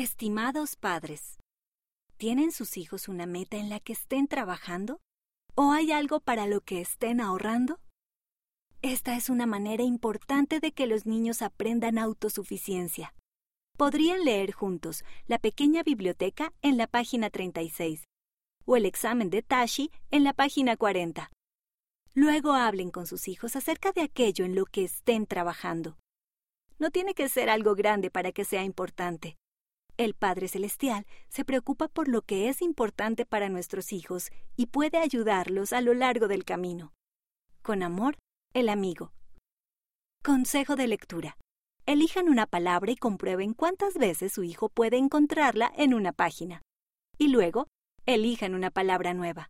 Estimados padres, ¿tienen sus hijos una meta en la que estén trabajando? ¿O hay algo para lo que estén ahorrando? Esta es una manera importante de que los niños aprendan autosuficiencia. Podrían leer juntos la pequeña biblioteca en la página 36 o el examen de Tashi en la página 40. Luego hablen con sus hijos acerca de aquello en lo que estén trabajando. No tiene que ser algo grande para que sea importante. El Padre Celestial se preocupa por lo que es importante para nuestros hijos y puede ayudarlos a lo largo del camino. Con amor, el amigo. Consejo de lectura. Elijan una palabra y comprueben cuántas veces su hijo puede encontrarla en una página. Y luego, elijan una palabra nueva.